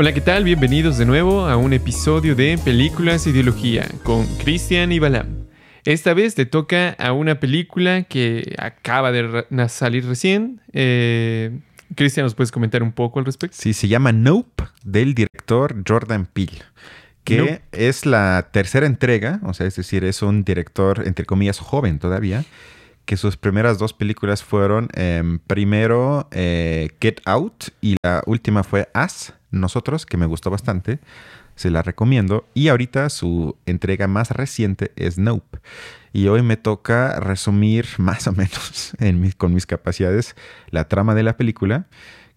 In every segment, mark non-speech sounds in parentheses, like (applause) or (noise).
Hola, ¿qué tal? Bienvenidos de nuevo a un episodio de Películas Ideología con Cristian y Balam. Esta vez le toca a una película que acaba de salir recién. Eh, Cristian, ¿nos puedes comentar un poco al respecto? Sí, se llama Nope del director Jordan Peele, que es la tercera entrega, o sea, es decir, es un director, entre comillas, joven todavía, que sus primeras dos películas fueron em, primero eh, Get Out y la última fue Us, Nosotros, que me gustó bastante, se la recomiendo. Y ahorita su entrega más reciente es Nope. Y hoy me toca resumir (laughs) más o menos con mis capacidades la trama de la película,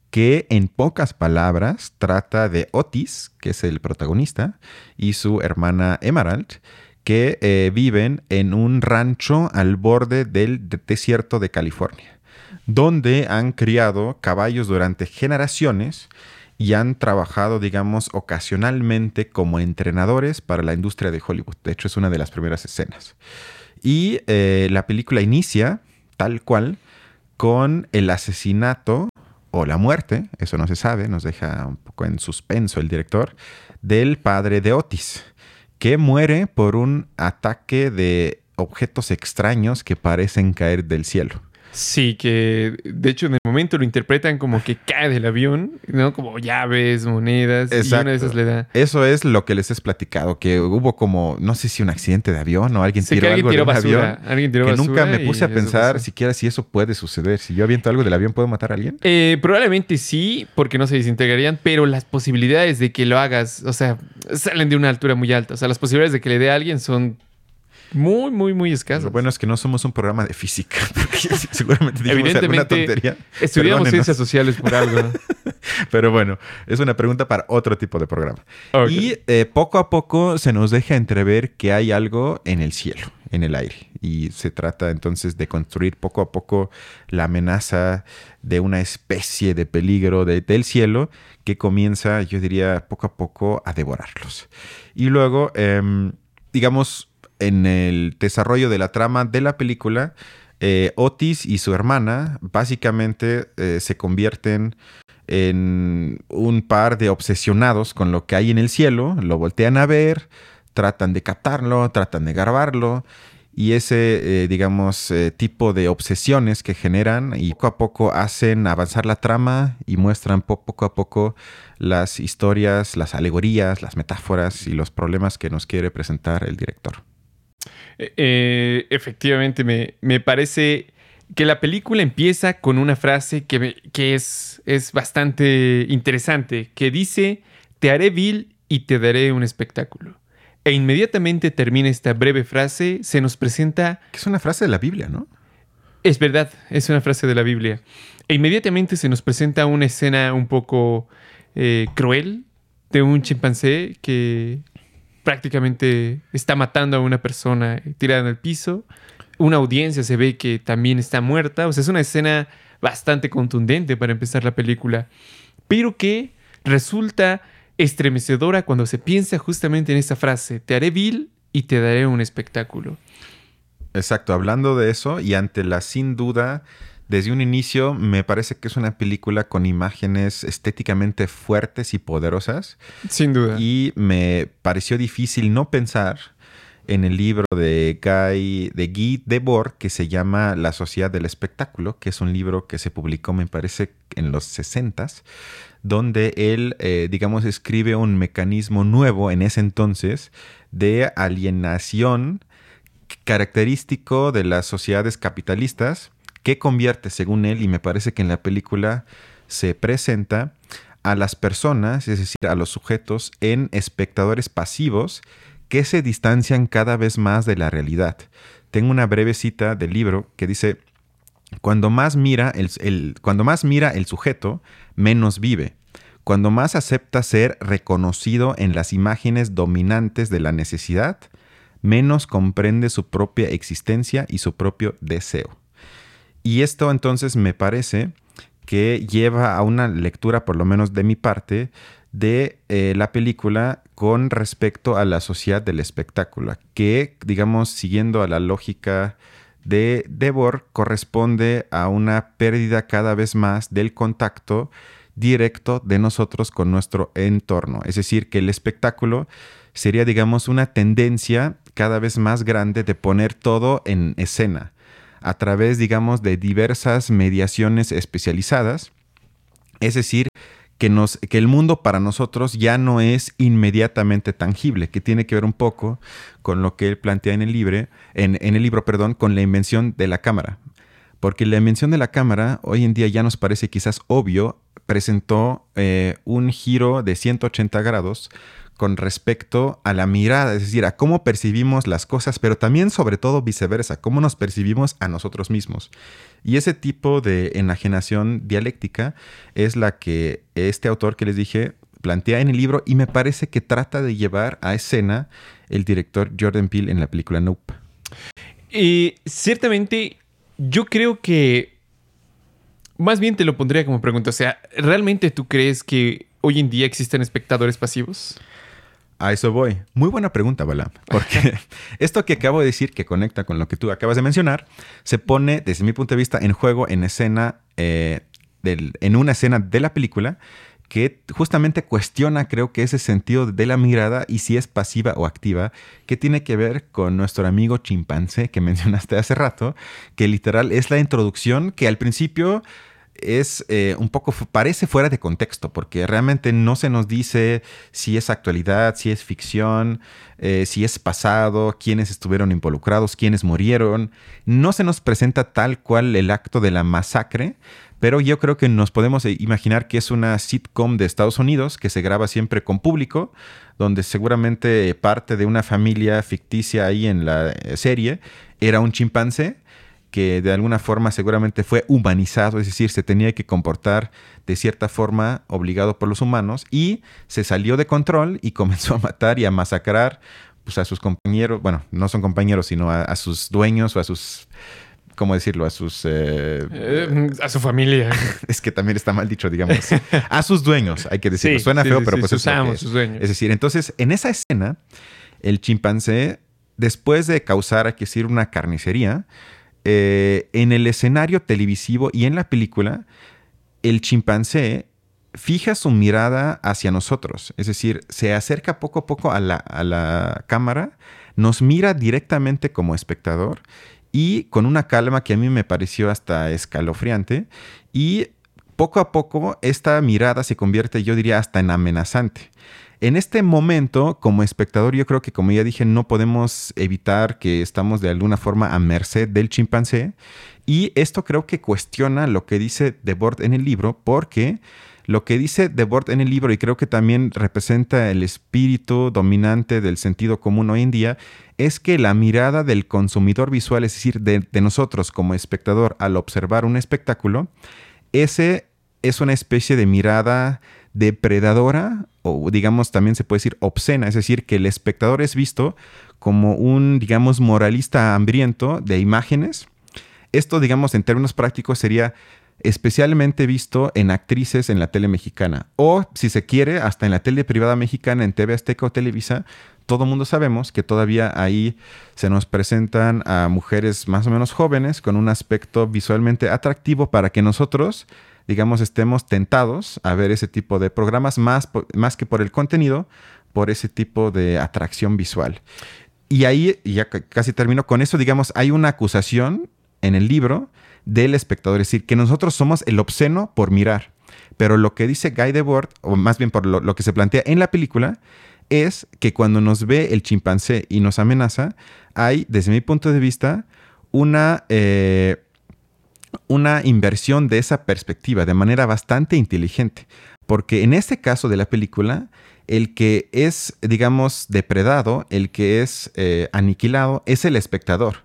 que en pocas palabras trata de Otis, que es el protagonista, y su hermana Emerald, que eh, viven en un rancho al borde del desierto de California, donde han criado caballos durante generaciones y han trabajado, digamos, ocasionalmente como entrenadores para la industria de Hollywood. De hecho, es una de las primeras escenas. Y eh, la película inicia tal cual con el asesinato o la muerte, eso no se sabe, nos deja un poco en suspenso el director, del padre de Otis, que muere por un ataque de objetos extraños que parecen caer del cielo. Sí, que de hecho en el momento lo interpretan como que cae del avión, ¿no? Como llaves, monedas, y una de esas le da. Eso es lo que les he platicado, que hubo como, no sé si un accidente de avión o alguien tiró algo de un avión. Alguien tiró que nunca me puse a pensar siquiera si eso puede suceder. Si yo aviento algo del avión, ¿puedo matar a alguien? Eh, probablemente sí, porque no se desintegrarían, pero las posibilidades de que lo hagas, o sea, salen de una altura muy alta. O sea, las posibilidades de que le dé a alguien son muy, muy, muy escaso. Lo bueno es que no somos un programa de física, (laughs) porque (laughs) seguramente Evidentemente, tontería. Estudiamos ciencias sociales por algo. (laughs) Pero bueno, es una pregunta para otro tipo de programa. Y eh, poco a poco se nos deja entrever que hay algo en el cielo, en el aire. Y se trata entonces de construir poco a poco la amenaza de una especie de peligro del cielo que comienza, yo diría, poco a poco a devorarlos. Y luego, em, digamos, en el desarrollo de la trama de la película, eh, Otis y su hermana básicamente eh, se convierten en un par de obsesionados con lo que hay en el cielo, lo voltean a ver, tratan de captarlo, tratan de grabarlo y ese, eh, digamos, tipo de obsesiones que generan y poco a poco hacen avanzar la trama y muestran poco a poco las historias, las alegorías, las metáforas y los problemas que nos quiere presentar el director. Eh, efectivamente, me, parece que la película empieza con una frase que, que es, es bastante interesante, que dice, te haré vil y te daré un espectáculo. E inmediatamente termina esta breve frase, se nos presenta... Que es una frase de la Biblia, ¿no? Es verdad, es una frase de la Biblia. E inmediatamente se nos presenta una escena un poco eh, cruel de un chimpancé que prácticamente está matando a una persona tirada en el piso. Una audiencia se ve que también está muerta. O sea, es una escena bastante contundente para empezar la película, pero que resulta estremecedora cuando se piensa justamente en esa frase, te haré vil y te daré un espectáculo. Exacto, hablando de eso y ante la sin duda desde un inicio me parece que es una película con imágenes estéticamente fuertes y poderosas. Sin duda. Y me pareció difícil no pensar en el libro de Guy, de Guy Debord que se llama La Sociedad del Espectáculo, que es un libro que se publicó, me parece, en los 60 donde él, eh, digamos, escribe un mecanismo nuevo en ese entonces de alienación característico de las sociedades capitalistas que convierte, según él, y me parece que en la película se presenta, a las personas, es decir, a los sujetos, en espectadores pasivos que se distancian cada vez más de la realidad. Tengo una breve cita del libro que dice, cuando más mira el, cuando más mira el sujeto, menos vive. Cuando más acepta ser reconocido en las imágenes dominantes de la necesidad, menos comprende su propia existencia y su propio deseo. Y esto entonces me parece que lleva a una lectura, por lo menos de mi parte, de eh, la película con respecto a la sociedad del espectáculo, que, digamos, siguiendo a la lógica de Debord, corresponde a una pérdida cada vez más del contacto directo de nosotros con nuestro entorno. Es decir, que el espectáculo sería, digamos, una tendencia cada vez más grande de poner todo en escena a través, digamos, de diversas mediaciones especializadas. Es decir, que, nos, que el mundo para nosotros ya no es inmediatamente tangible, que tiene que ver un poco con lo que él plantea en el, libre, en, el libro, perdón, con la invención de la cámara. Porque la invención de la cámara hoy en día ya nos parece quizás obvio, presentó eh, un giro de 180 grados con respecto a la mirada, es decir, a cómo percibimos las cosas, pero también sobre todo viceversa, cómo nos percibimos a nosotros mismos. Y ese tipo de enajenación dialéctica es la que este autor que les dije plantea en el libro y me parece que trata de llevar a escena el director Jordan Peele en la película Nope. Y ciertamente yo creo que más bien te lo pondría como pregunta, o sea, ¿realmente tú crees que hoy en día existen espectadores pasivos? A eso voy. Muy buena pregunta, Balam. Porque (laughs) esto que acabo de decir, que conecta con lo que tú acabas de mencionar, se pone, desde mi punto de vista, en juego en escena, eh, en una escena de la película que justamente cuestiona, creo que ese sentido de la mirada y si es pasiva o activa, que tiene que ver con nuestro amigo chimpancé que (laughs) mencionaste hace rato, que literal es la introducción que al principio es eh, un poco, parece fuera de contexto, porque realmente no se nos dice si es actualidad, si es ficción, eh, si es pasado, quiénes estuvieron involucrados, quiénes murieron. No se nos presenta tal cual el acto de la masacre, pero yo creo que nos podemos imaginar que es una sitcom de Estados Unidos que se graba siempre con público, donde seguramente parte de una familia ficticia ahí en la eh, serie era un chimpancé que de alguna forma seguramente fue humanizado, es decir, se tenía que comportar de cierta forma obligado por los humanos y se salió de control y (laughs) comenzó a matar y a masacrar pues, a sus compañeros, bueno, no son compañeros, sino a, sus dueños o a sus, ¿cómo decirlo? A sus... Eh, eh, a su familia. (laughs) es que también está mal dicho, digamos. A sus dueños, hay que decirlo. Suena feo, pero pues es, sus dueños. es decir, entonces, en esa escena, el chimpancé, después de causar, hay que decir, una carnicería, eh, en el escenario televisivo y en la película, el chimpancé fija su mirada hacia nosotros, es decir, se acerca poco a poco a la, cámara, nos mira directamente como espectador y con una calma que a mí me pareció hasta escalofriante y poco a poco esta mirada se convierte, yo diría, hasta en amenazante. En este momento, como espectador, yo creo que, como ya dije, no podemos evitar que estamos de alguna forma a merced del chimpancé. Y esto creo que cuestiona lo que dice Debord en el libro, porque lo que dice Debord en el libro, y creo que también representa el espíritu dominante del sentido común hoy en día, es que la mirada del consumidor visual, es decir, de, de nosotros como espectador al observar un espectáculo, ese es una especie de mirada depredadora o digamos también se puede decir obscena, es decir, que el espectador es visto como un, digamos, moralista hambriento de imágenes. Esto, digamos, en términos prácticos sería especialmente visto en actrices en la tele mexicana o, si se quiere, hasta en la tele privada mexicana, en TV Azteca o Televisa. Todo mundo sabemos que todavía ahí se nos presentan a mujeres más o menos jóvenes con un aspecto visualmente atractivo para que nosotros digamos, estemos tentados a ver ese tipo de programas más, más que por el contenido, por ese tipo de atracción visual. Y ahí, ya casi termino con eso, digamos, hay una acusación en el libro del espectador, es decir, que nosotros somos el obsceno por mirar. Pero lo que dice Guy Debord, o más bien por lo, que se plantea en la película, es que cuando nos ve el chimpancé y nos amenaza, hay, desde mi punto de vista, una... Eh, una inversión de esa perspectiva de manera bastante inteligente. Porque en este caso de la película, el que es, digamos, depredado, el que es eh, aniquilado, es el espectador.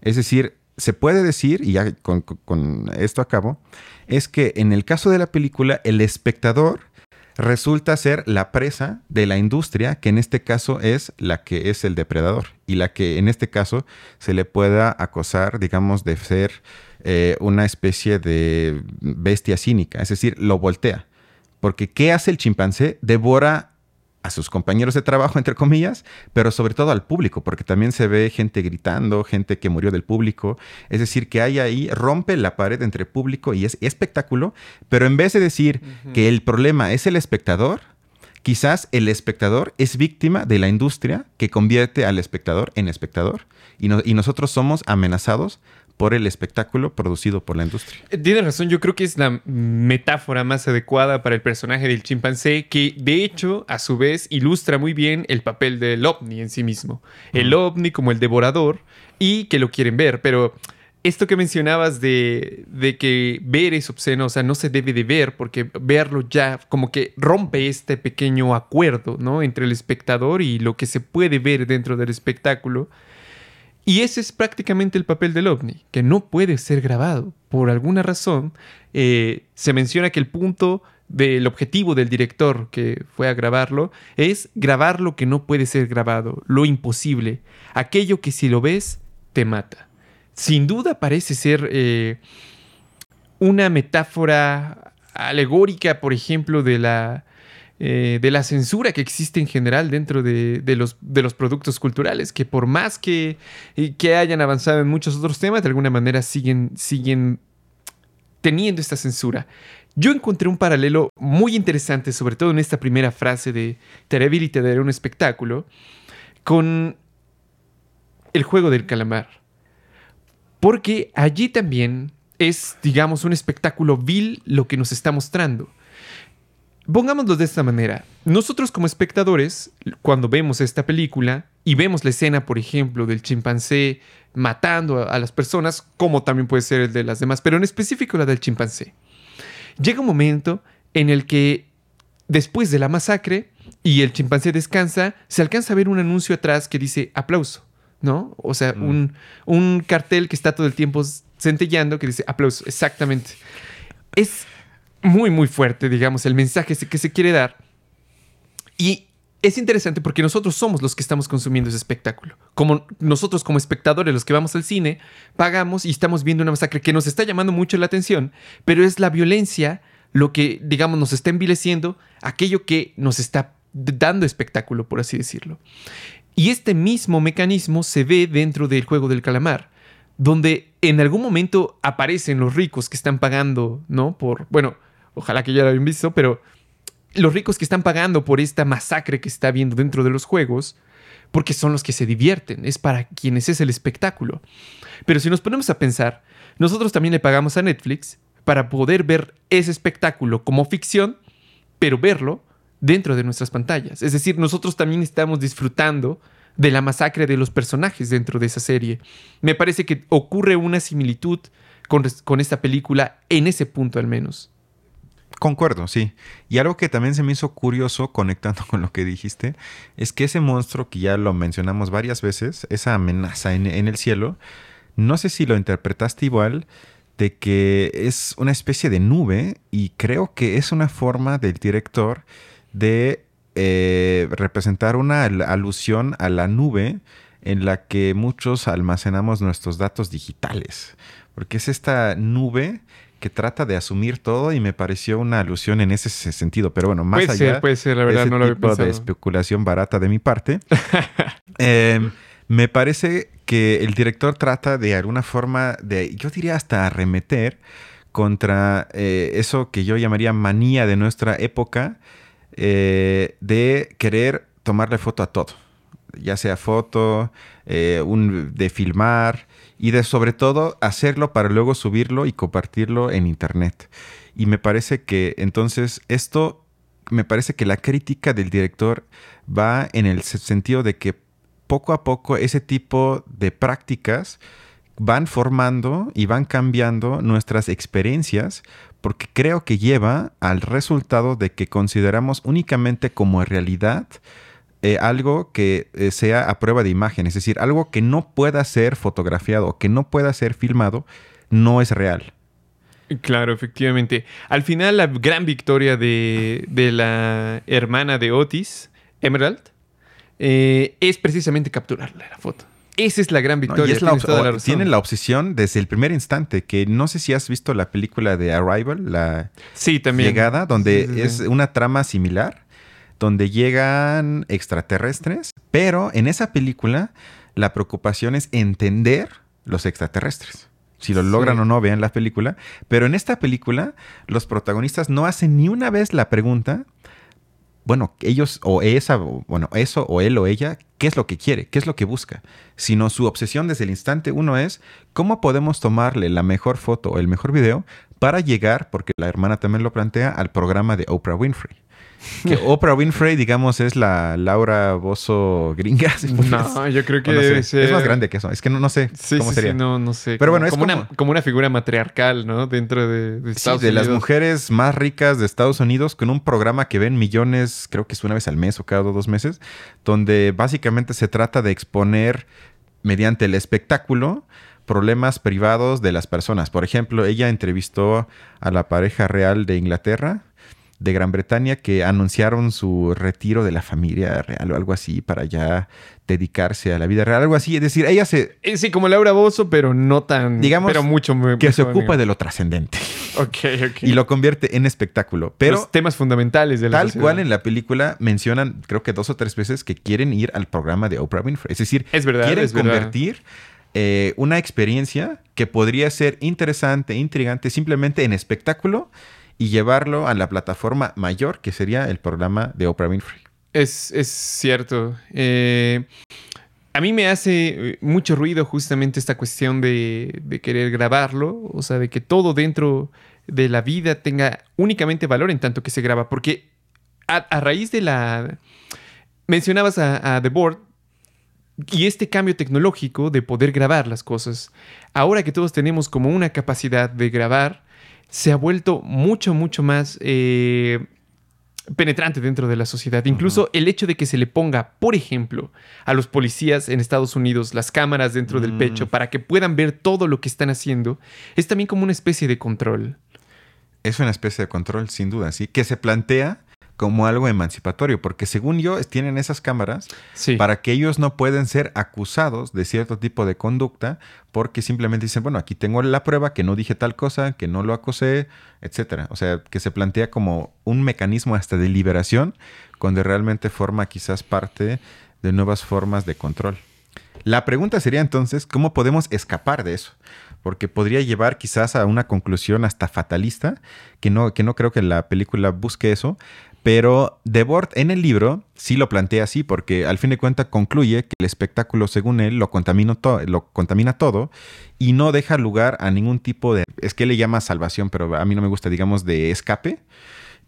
Es decir, se puede decir, y ya con, con esto acabo, es que en el caso de la película, el espectador resulta ser la presa de la industria, que en este caso es la que es el depredador y la que en este caso se le pueda acosar, digamos, de ser eh, una especie de bestia cínica, es decir, lo voltea. Porque ¿qué hace el chimpancé? Devora a sus compañeros de trabajo, entre comillas, pero sobre todo al público, porque también se ve gente gritando, gente que murió del público. Es decir, que hay ahí, rompe la pared entre público y es espectáculo, pero en vez de decir que el problema es el espectador, quizás el espectador es víctima de la industria que convierte al espectador en espectador y, y nosotros somos amenazados por el espectáculo producido por la industria. Eh, Tienes razón, yo creo que es la metáfora más adecuada para el personaje del chimpancé, que de hecho, a su vez, ilustra muy bien el papel del ovni en sí mismo. El ovni como el devorador y que lo quieren ver, pero esto que mencionabas de, de, que ver es obsceno, o sea, no se debe de ver porque verlo ya como que rompe este pequeño acuerdo, ¿no? Entre el espectador y lo que se puede ver dentro del espectáculo. Y ese es prácticamente el papel del ovni, que no puede ser grabado. Por alguna razón, eh, se menciona que el punto del objetivo del director que fue a grabarlo es grabar lo que no puede ser grabado, lo imposible, aquello que si lo ves te mata. Sin duda parece ser eh, una metáfora alegórica, por ejemplo, de la, eh, de la censura que existe en general dentro de, de, los, de los, productos culturales, que por más que, que, hayan avanzado en muchos otros temas, de alguna manera siguen, siguen teniendo esta censura. Yo encontré un paralelo muy interesante, sobre todo en esta primera frase de te y te daré un espectáculo, con el juego del calamar. Porque allí también es, digamos, un espectáculo vil lo que nos está mostrando. Pongámoslo de esta manera. Nosotros como espectadores, cuando vemos esta película y vemos la escena, por ejemplo, del chimpancé matando a, las personas, como también puede ser el de las demás, pero en específico la del chimpancé, llega un momento en el que después de la masacre y el chimpancé descansa, se alcanza a ver un anuncio atrás que dice aplauso, ¿no? O sea, mm. un, un cartel que está todo el tiempo centellando que dice aplauso, exactamente. Es muy, muy fuerte, digamos, el mensaje que se quiere dar. Y es interesante porque nosotros somos los que estamos consumiendo ese espectáculo. Como nosotros como espectadores, los que vamos al cine, pagamos y estamos viendo una masacre que nos está llamando mucho la atención, pero es la violencia lo que, digamos, nos está envileciendo, aquello que nos está dando espectáculo, por así decirlo. Y este mismo mecanismo se ve dentro del juego del calamar, donde en algún momento aparecen los ricos que están pagando, ¿no? Por, bueno, ojalá que ya lo hayan visto, pero los ricos que están pagando por esta masacre que está viendo dentro de los juegos, porque son los que se divierten, es para quienes es el espectáculo. Pero si nos ponemos a pensar, nosotros también le pagamos a Netflix para poder ver ese espectáculo como ficción, pero verlo dentro de nuestras pantallas. Es decir, nosotros también estamos disfrutando de la masacre de los personajes dentro de esa serie. Me parece que ocurre una similitud con, con esta película en ese punto al menos. Concuerdo, sí. Y algo que también se me hizo curioso conectando (laughs) con lo que dijiste, es que ese monstruo que ya lo mencionamos varias veces, esa amenaza en, el cielo, no sé si lo interpretaste igual, de que es una especie de nube y creo que es una forma del director de eh, representar una alusión a la nube en la que muchos almacenamos nuestros datos digitales, porque es esta nube que trata de asumir todo y me pareció una alusión en ese sentido. Pero bueno, más puede allá ser, puede ser, la verdad, de ese no lo tipo de especulación barata de mi parte, (laughs) eh, me parece que el director trata de alguna forma de, yo diría hasta arremeter contra eh, eso que yo llamaría manía de nuestra época eh, de querer tomarle foto a todo, ya sea foto, eh, de filmar y de sobre todo hacerlo para luego subirlo y compartirlo en internet. Y me parece que entonces esto, me parece que la crítica del director va en el sentido de que poco a poco ese tipo de prácticas van formando y van cambiando nuestras experiencias porque creo que lleva al resultado de que consideramos únicamente como realidad eh, algo que eh, sea a prueba de imagen, es decir, algo que no pueda ser fotografiado, que no pueda ser filmado, no es real. Claro, efectivamente. Al final, la gran victoria de, de la hermana de Otis, Emerald, eh, es precisamente capturarle la foto. Esa es la gran victoria. No, es la la tienen la obsesión desde el primer instante, que no sé si has visto la película de Arrival, la sí, también. llegada, donde sí, sí, es una trama similar, donde llegan extraterrestres, pero en esa película la preocupación es entender los extraterrestres. Si lo logran o no, vean la película. Pero en esta película, los protagonistas no hacen ni una vez la pregunta, bueno, ellos o esa, bueno, eso o él o ella, ¿qué es lo que quiere? ¿Qué es lo que busca? Sino su obsesión desde el instante uno es, ¿cómo podemos tomarle la mejor foto o el mejor video para llegar, porque la hermana también lo plantea, al programa de Oprah Winfrey? Que (laughs) Oprah Winfrey, digamos, es la Laura Bozo gringa. no, yo creo que debe ser... Es más grande que eso. Es que no, no sé cómo sería. Sí, no, no sé. Pero bueno, es como, Una, como una figura matriarcal, ¿no? Dentro de, de Estados sí, de las mujeres más ricas de Estados Unidos, con un programa que ven millones, creo que es una vez al mes o cada dos meses, donde básicamente se trata de exponer mediante el espectáculo problemas privados de las personas. Por ejemplo, ella entrevistó a la pareja real de Inglaterra de Gran Bretaña que anunciaron su retiro de la familia real o algo así para ya dedicarse a la vida real, algo así. Es decir, ella se... Eh, sí, como Laura Bozo, pero no tan... Digamos pero mucho, que se ocupa de lo trascendente. (laughs) Ok, ok. Y lo convierte en espectáculo. Pero Los temas fundamentales de la Tal sociedad. cual en la película mencionan, creo que dos o tres veces, que quieren ir al programa de Oprah Winfrey. Es decir, Es verdad, quieren es verdad. convertir eh, una experiencia que podría ser interesante, intrigante, simplemente en espectáculo y llevarlo a la plataforma mayor, que sería el programa de Oprah Winfrey. Es, es cierto. Eh, a mí me hace eh, mucho ruido justamente esta cuestión de, de querer grabarlo, o sea, de que todo dentro de la vida tenga únicamente valor en tanto que se graba, porque a, raíz de la... Mencionabas a, a The Board y este cambio tecnológico de poder grabar las cosas. Ahora que todos tenemos como una capacidad de grabar, se ha vuelto mucho, mucho más eh, penetrante dentro de la sociedad. Incluso el hecho de que se le ponga, por ejemplo, a los policías en Estados Unidos las cámaras dentro del Mm. pecho para que puedan ver todo lo que están haciendo, es también como una especie de control. Es una especie de control, sin duda, sí, que se plantea como algo emancipatorio, porque según yo, tienen esas cámaras Sí. para que ellos no pueden ser acusados de cierto tipo de conducta porque simplemente dicen, bueno, aquí tengo la prueba que no dije tal cosa, que no lo acosé, etcétera. O sea, que se plantea como un mecanismo hasta de liberación cuando realmente forma quizás parte de nuevas formas de control. La pregunta sería entonces, ¿cómo podemos escapar de eso? Porque podría llevar quizás a una conclusión hasta fatalista, que no, que no creo que la película busque eso, pero Debord en el libro sí lo plantea así, porque al fin de cuentas concluye que el espectáculo, según él, lo lo contamina todo y no deja lugar a ningún tipo de... Es que él le llama salvación, pero a mí no me gusta, digamos, de escape.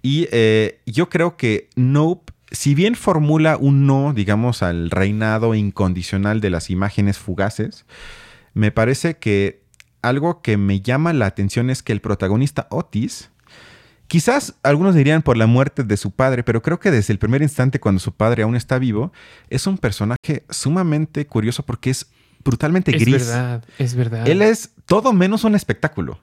Y eh, yo creo que Nope, si bien formula un no, digamos, al reinado incondicional de las imágenes fugaces, me parece que algo que me llama la atención es que el protagonista Otis, quizás algunos dirían por la muerte de su padre, pero creo que desde el primer instante cuando su padre aún está vivo, es un personaje sumamente curioso porque es brutalmente es gris. verdad, es verdad. Él es todo menos un espectáculo.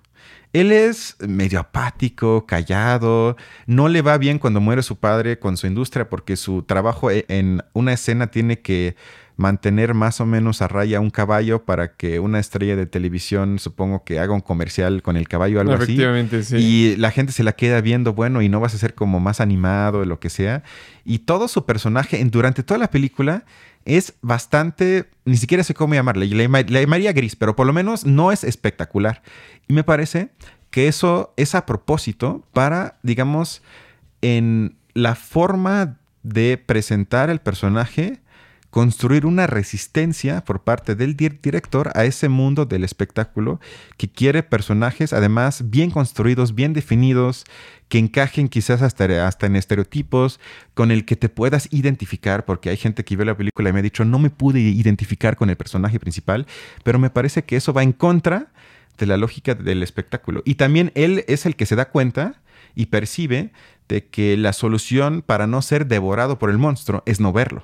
Él es medio apático, callado, no le va bien cuando muere su padre con su industria porque su trabajo e- en una escena tiene que mantener más o menos a raya un caballo para que una estrella de televisión, supongo que haga un comercial con el caballo o algo así. Efectivamente, sí. Y la gente se la queda viendo, bueno, y no vas a ser como más animado o lo que sea. Y todo su personaje durante toda la película es bastante, ni siquiera sé cómo llamarle, le, llama- le llamaría gris, pero por lo menos no es espectacular. Y me parece que eso es a propósito para, digamos, en la forma de presentar el personaje, construir una resistencia por parte del dir- director a ese mundo del espectáculo que quiere personajes además bien construidos, bien definidos, que encajen quizás hasta, hasta en estereotipos, con el que te puedas identificar, porque hay gente que vio la película y me ha dicho, no me pude identificar con el personaje principal, pero me parece que eso va en contra de la lógica del espectáculo. Y también él es el que se da cuenta y percibe de que la solución para no ser devorado por el monstruo es no verlo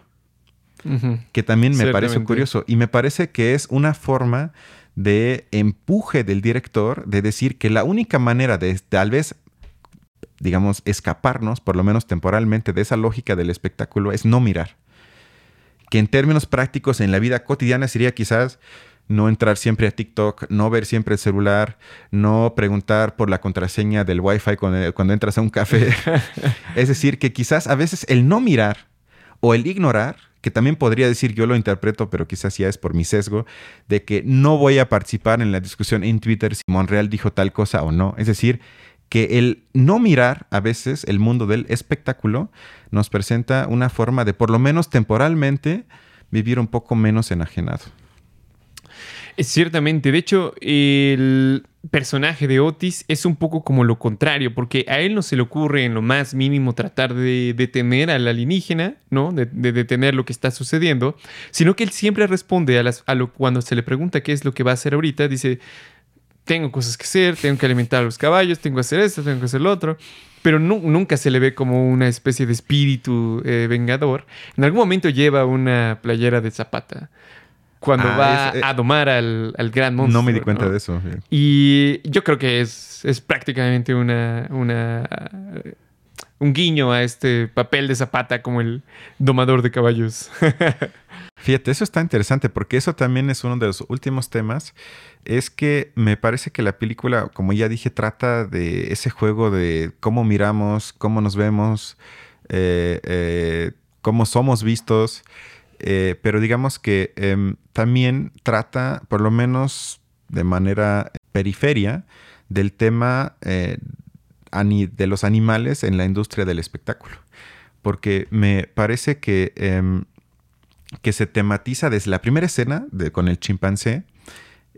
Ujú. que también me parece curioso. Y me parece que es una forma de empuje del director de decir que la única manera de tal vez, digamos, escaparnos, por lo menos temporalmente, de esa lógica del espectáculo es no mirar. Que en términos prácticos en la vida cotidiana sería quizás no entrar siempre a TikTok, no ver siempre el celular, no preguntar por la contraseña del Wi-Fi cuando, cuando entras a un café. (laughs) es decir, que quizás a veces el no mirar o el ignorar que también podría decir, yo lo interpreto, pero quizás ya es por mi sesgo, de que no voy a participar en la discusión en Twitter si Monreal dijo tal cosa o no. Es decir, que el no mirar a veces el mundo del espectáculo nos presenta una forma de, por lo menos temporalmente, vivir un poco menos enajenado. Ciertamente, de hecho, el personaje de Otis es un poco como lo contrario, porque a él no se le ocurre en lo más mínimo tratar de detener al alienígena, ¿no? De, detener lo que está sucediendo, sino que él siempre responde a, las, lo cuando se le pregunta qué es lo que va a hacer ahorita, dice, tengo cosas que hacer, tengo que alimentar a los caballos, tengo que hacer esto, tengo que hacer lo otro. Pero nunca se le ve como una especie de espíritu eh, vengador. En algún momento lleva una playera de zapata cuando ah, va eh, a domar al, gran monstruo. No me di cuenta de eso. Y yo creo que es, es prácticamente una, una, un guiño a este papel de Zapata como el domador de caballos. (laughs) Fíjate, eso está interesante porque eso también es uno de los últimos temas. Es que me parece que la película, como ya dije, trata de ese juego de cómo miramos, cómo nos vemos, eh, eh, cómo somos vistos. Eh, pero digamos que em, también trata, por lo menos de manera periferia, del tema eh, de los animales en la industria del espectáculo. Porque me parece que, em, que se tematiza desde la primera escena con el chimpancé,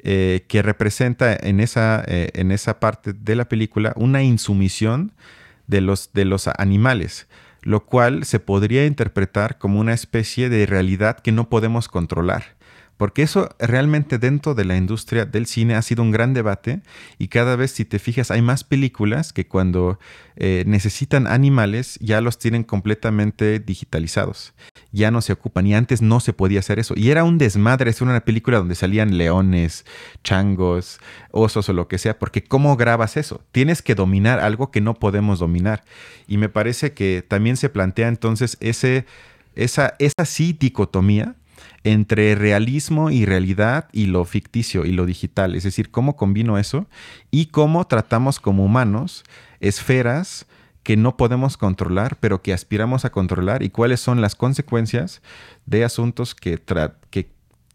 eh, que representa en esa, en esa parte de la película una insumisión de los, de los animales lo cual se podría interpretar como una especie de realidad que no podemos controlar. Porque eso realmente dentro de la industria del cine ha sido un gran debate y cada vez si te fijas hay más películas que cuando eh, necesitan animales ya los tienen completamente digitalizados. Ya no se ocupan y antes no se podía hacer eso. Y era un desmadre es una película donde salían leones, changos, osos o lo que sea, porque ¿cómo grabas eso? Tienes que dominar algo que no podemos dominar. Y me parece que también se plantea entonces ese, esa, esa sí dicotomía entre realismo y realidad y lo ficticio y lo digital. Es decir, cómo combino eso y cómo tratamos como humanos esferas que no podemos controlar, pero que aspiramos a controlar y cuáles son las consecuencias de asuntos que, que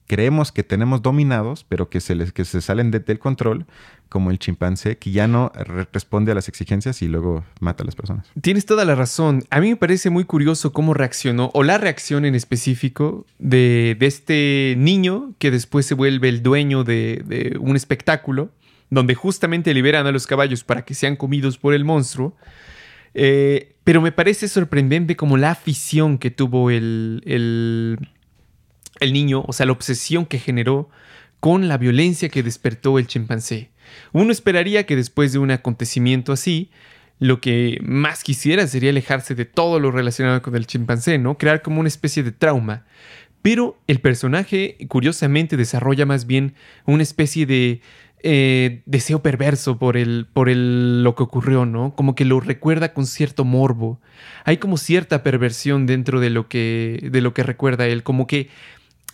creemos que tenemos dominados, pero que se, les, que se salen del control, como el chimpancé, que ya no responde a las exigencias y luego mata a las personas. Tienes toda la razón. A mí me parece muy curioso cómo reaccionó, o la reacción en específico, de, este niño que después se vuelve el dueño de, un espectáculo, donde justamente liberan a los caballos para que sean comidos por el monstruo. Eh, pero me parece sorprendente como la afición que tuvo el el niño, o sea, la obsesión que generó con la violencia que despertó el chimpancé. Uno esperaría que después de un acontecimiento así, lo que más quisiera sería alejarse de todo lo relacionado con el chimpancé, ¿no? Crear como una especie de trauma. Pero el personaje, curiosamente, desarrolla más bien una especie de eh, deseo perverso por, el, por el, lo que ocurrió, ¿no? Como que lo recuerda con cierto morbo. Hay como cierta perversión dentro de lo que, de lo que recuerda él, como que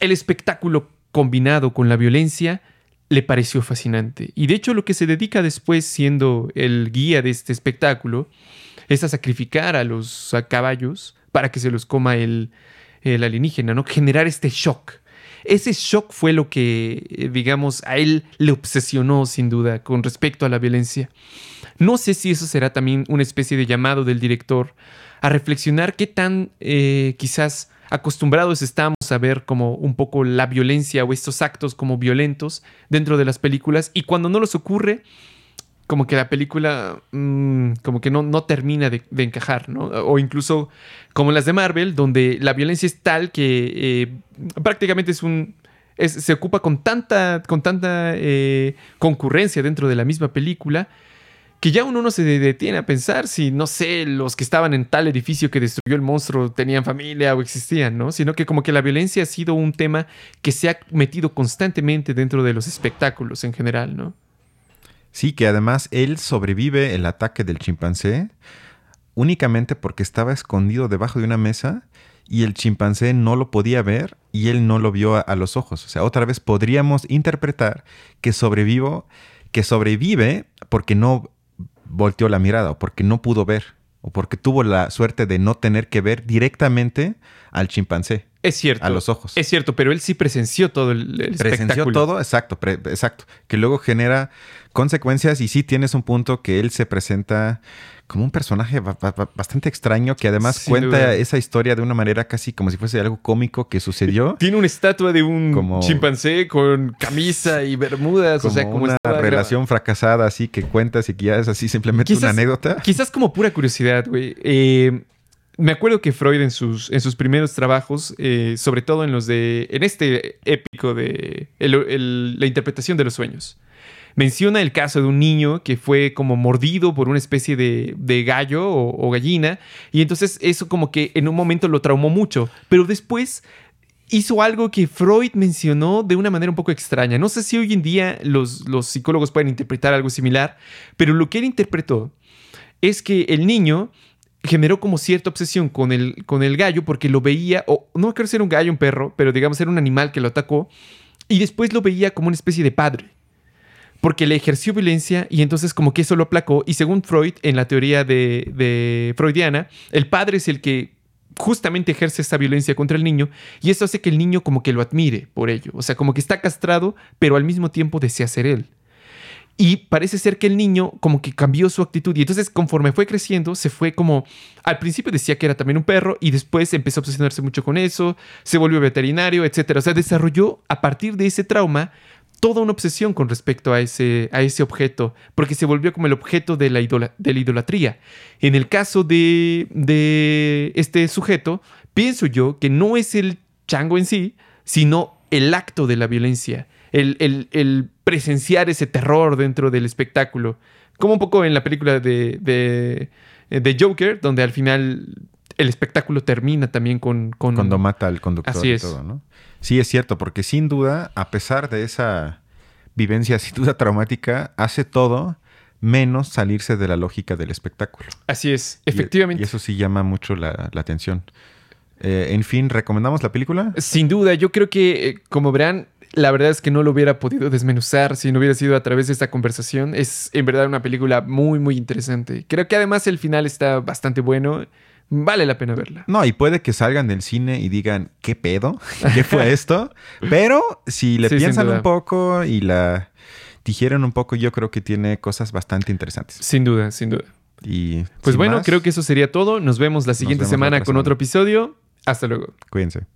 el espectáculo combinado con la violencia le pareció fascinante. Y de hecho lo que se dedica después siendo el guía de este espectáculo es a sacrificar a los caballos para que se los coma el, alienígena, ¿no? Generar este shock. Ese shock fue lo que, eh, digamos, a él le obsesionó sin duda con respecto a la violencia. No sé si eso será también una especie de llamado del director a reflexionar qué tan eh, quizás acostumbrados estamos a ver como un poco la violencia o estos actos como violentos dentro de las películas y cuando no los ocurre, como que la película mm, como que no, no termina de, encajar, ¿no? O incluso como las de Marvel, donde la violencia es tal que eh, prácticamente es un... se ocupa con tanta, con tanta eh, concurrencia dentro de la misma película que ya uno no se detiene a pensar si, no sé, los que estaban en tal edificio que destruyó el monstruo tenían familia o existían, ¿no? Sino que como que la violencia ha sido un tema que se ha metido constantemente dentro de los espectáculos en general, ¿no? Sí, que además él sobrevive el ataque del chimpancé únicamente porque estaba escondido debajo de una mesa y el chimpancé no lo podía ver y él no lo vio a, a los ojos. O sea, otra vez podríamos interpretar que sobrevivo, que sobrevive porque no volteó la mirada o porque no pudo ver o porque tuvo la suerte de no tener que ver directamente al chimpancé. Es cierto. A los ojos. Es cierto, pero él sí presenció todo el, el Presenció espectáculo. todo, exacto, pre- exacto. Que luego genera consecuencias y sí tienes un punto que él se presenta como un personaje ba- ba- ba- bastante extraño que además Sin cuenta duda. esa historia de una manera casi como si fuese algo cómico que sucedió. (laughs) Tiene una estatua de un Como- chimpancé con camisa y bermudas. Como o sea, como una relación fracasada así que cuentas y que ya es así simplemente Quizás- una anécdota. Quizás como pura curiosidad, güey. Eh, me acuerdo que Freud en sus, en sus primeros trabajos, eh, sobre todo en los de. en este épico de el- el- la interpretación de los sueños. Menciona el caso de un niño que fue como mordido por una especie de, de gallo o, gallina. Y entonces eso como que en un momento lo traumó mucho. Pero después hizo algo que Freud mencionó de una manera un poco extraña. No sé si hoy en día los, los psicólogos pueden interpretar algo similar, pero lo que él interpretó es que el niño generó como cierta obsesión con el, con el gallo porque lo veía, o no creo si era un gallo, un perro, pero digamos era un animal que lo atacó, y después lo veía como una especie de padre. Porque le ejerció violencia y entonces como que eso lo aplacó. Y según Freud, en la teoría de, freudiana, el padre es el que justamente ejerce esa violencia contra el niño y eso hace que el niño como que lo admire por ello. O sea, como que está castrado, pero al mismo tiempo desea ser él. Y parece ser que el niño como que cambió su actitud y entonces conforme fue creciendo se fue como, al principio decía que era también un perro y después empezó a obsesionarse mucho con eso, se volvió veterinario, etc. O sea, desarrolló a partir de ese trauma toda una obsesión con respecto a ese, a ese objeto, porque se volvió como el objeto de la, de la idolatría. En el caso de, de este sujeto, pienso yo que no es el chango en sí, sino el acto de la violencia, el, el- el presenciar ese terror dentro del espectáculo. Como un poco en la película de, de, de Joker, donde al final el espectáculo termina también con... con Cuando mata al conductor Así y es. todo, ¿no? Sí, es cierto, porque sin duda, a pesar de esa vivencia (laughs) sin duda traumática, hace todo menos salirse de la lógica del espectáculo. Así es, Y- efectivamente. Y, eso sí llama mucho la, la atención. Eh, en fin, ¿recomendamos la película? Sin duda, yo creo que, eh, como verán, la verdad es que no lo hubiera podido desmenuzar si no hubiera sido a través de esta conversación. Es en verdad una película muy, muy interesante. Creo que además el final está bastante bueno. Vale la pena verla. No, y puede que salgan del cine y digan, ¿qué pedo? ¿Qué fue (laughs) esto? Pero si le Sí, piensan un poco y la digieren un poco, yo creo que tiene cosas bastante interesantes. Sin duda, sin duda. Y Pues bueno, más, creo que eso sería todo. Nos vemos la siguiente vemos semana con semana. otro episodio. Hasta luego. Cuídense.